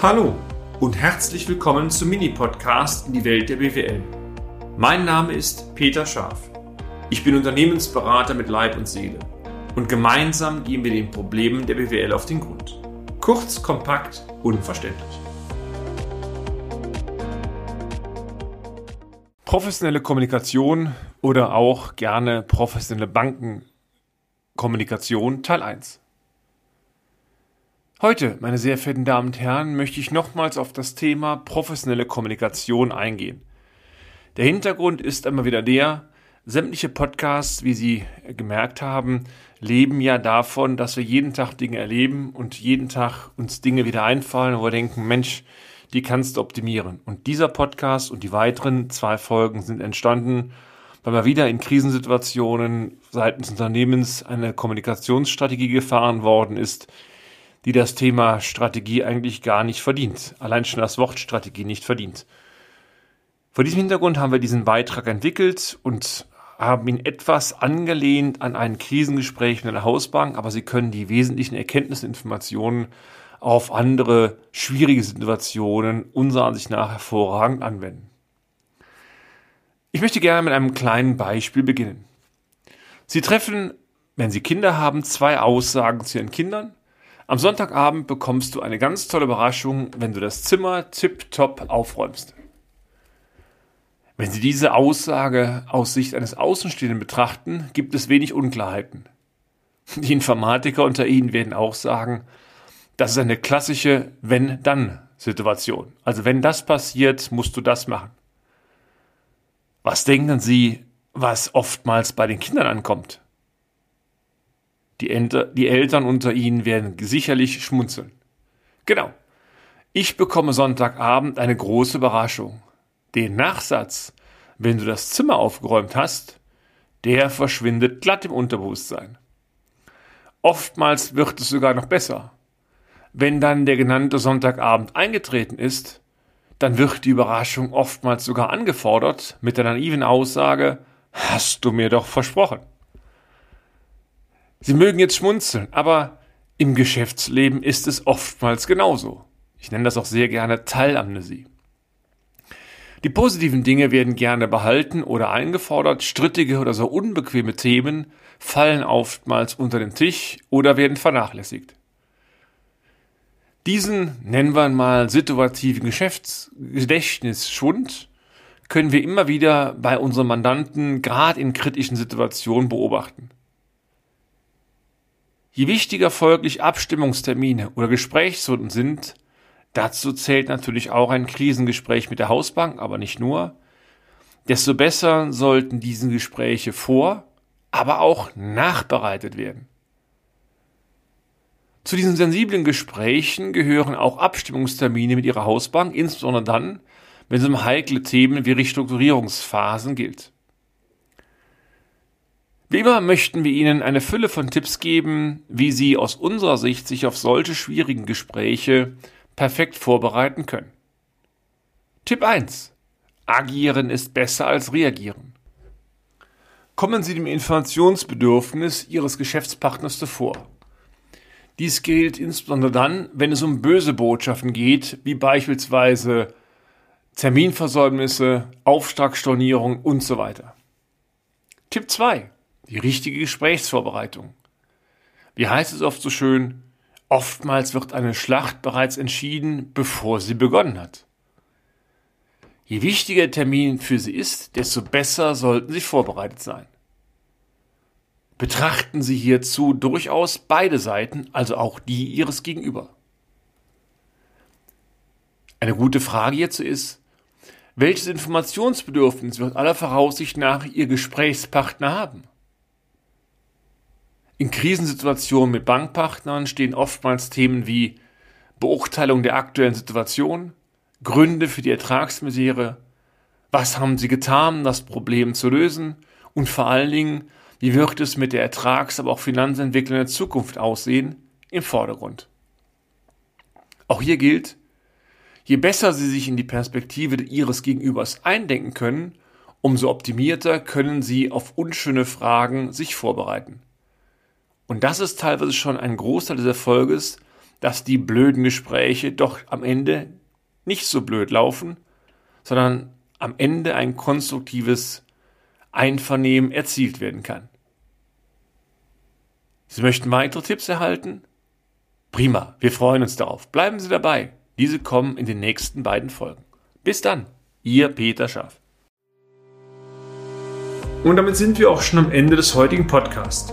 Hallo und herzlich willkommen zum Mini-Podcast in die Welt der BWL. Mein Name ist Peter Scharf. Ich bin Unternehmensberater mit Leib und Seele und gemeinsam gehen wir den Problemen der BWL auf den Grund. Kurz, kompakt, unverständlich. Professionelle Kommunikation oder auch gerne professionelle Bankenkommunikation Teil 1. Heute, meine sehr verehrten Damen und Herren, möchte ich nochmals auf das Thema professionelle Kommunikation eingehen. Der Hintergrund ist einmal wieder der, sämtliche Podcasts, wie Sie gemerkt haben, leben ja davon, dass wir jeden Tag Dinge erleben und jeden Tag uns Dinge wieder einfallen, wo wir denken, Mensch, die kannst du optimieren. Und dieser Podcast und die weiteren zwei Folgen sind entstanden, weil wir wieder in Krisensituationen seitens Unternehmens eine Kommunikationsstrategie gefahren worden ist, die das Thema Strategie eigentlich gar nicht verdient. Allein schon das Wort Strategie nicht verdient. Vor diesem Hintergrund haben wir diesen Beitrag entwickelt und haben ihn etwas angelehnt an ein Krisengespräch mit einer Hausbank, aber Sie können die wesentlichen Erkenntnisse und Informationen auf andere schwierige Situationen unserer Ansicht nach hervorragend anwenden. Ich möchte gerne mit einem kleinen Beispiel beginnen. Sie treffen, wenn Sie Kinder haben, zwei Aussagen zu Ihren Kindern. Am Sonntagabend bekommst du eine ganz tolle Überraschung, wenn du das Zimmer tipptopp aufräumst. Wenn Sie diese Aussage aus Sicht eines Außenstehenden betrachten, gibt es wenig Unklarheiten. Die Informatiker unter Ihnen werden auch sagen, das ist eine klassische Wenn-Dann-Situation. Also wenn das passiert, musst du das machen. Was denken Sie, was oftmals bei den Kindern ankommt? Die, Enter die Eltern unter Ihnen werden sicherlich schmunzeln. Genau. Ich bekomme Sonntagabend eine große Überraschung. Den Nachsatz, wenn du das Zimmer aufgeräumt hast, der verschwindet glatt im Unterbewusstsein. Oftmals wird es sogar noch besser. Wenn dann der genannte Sonntagabend eingetreten ist, dann wird die Überraschung oftmals sogar angefordert mit der naiven Aussage, hast du mir doch versprochen. Sie mögen jetzt schmunzeln, aber im Geschäftsleben ist es oftmals genauso. Ich nenne das auch sehr gerne Teilamnesie. Die positiven Dinge werden gerne behalten oder eingefordert, strittige oder so unbequeme Themen fallen oftmals unter den Tisch oder werden vernachlässigt. Diesen, nennen wir mal, situativen Geschäftsgedächtnisschwund können wir immer wieder bei unseren Mandanten gerade in kritischen Situationen beobachten. Je wichtiger folglich Abstimmungstermine oder Gesprächsrunden sind, dazu zählt natürlich auch ein Krisengespräch mit der Hausbank, aber nicht nur, desto besser sollten diese Gespräche vor, aber auch nachbereitet werden. Zu diesen sensiblen Gesprächen gehören auch Abstimmungstermine mit Ihrer Hausbank, insbesondere dann, wenn es um heikle Themen wie Restrukturierungsphasen gilt. Wie immer möchten wir Ihnen eine Fülle von Tipps geben, wie Sie aus unserer Sicht sich auf solche schwierigen Gespräche perfekt vorbereiten können. Tipp 1. Agieren ist besser als reagieren. Kommen Sie dem Informationsbedürfnis Ihres Geschäftspartners zuvor. Dies gilt insbesondere dann, wenn es um böse Botschaften geht, wie beispielsweise Terminversäumnisse, Auftragsstornierung und so weiter. Tipp 2. Die richtige Gesprächsvorbereitung. Wie heißt es oft so schön, oftmals wird eine Schlacht bereits entschieden, bevor sie begonnen hat. Je wichtiger der Termin für Sie ist, desto besser sollten Sie vorbereitet sein betrachten Sie hierzu durchaus beide Seiten, also auch die Ihres Gegenüber. Eine gute Frage hierzu ist, welches Informationsbedürfnis wird aller Voraussicht nach Ihr Gesprächspartner haben? In Krisensituationen mit Bankpartnern stehen oftmals Themen wie Beurteilung der aktuellen Situation, Gründe für die Ertragsmisere, was haben Sie getan, um das Problem zu lösen und vor allen Dingen, wie wird es mit der Ertrags-, aber auch Finanzentwicklung in der Zukunft aussehen, im Vordergrund. Auch hier gilt, je besser Sie sich in die Perspektive Ihres Gegenübers eindenken können, umso optimierter können Sie auf unschöne Fragen sich vorbereiten. Und das ist teilweise schon ein Großteil des Erfolges, dass die blöden Gespräche doch am Ende nicht so blöd laufen, sondern am Ende ein konstruktives Einvernehmen erzielt werden kann. Sie möchten weitere Tipps erhalten? Prima, wir freuen uns darauf. Bleiben Sie dabei. Diese kommen in den nächsten beiden Folgen. Bis dann, Ihr Peter Schaff. Und damit sind wir auch schon am Ende des heutigen Podcasts.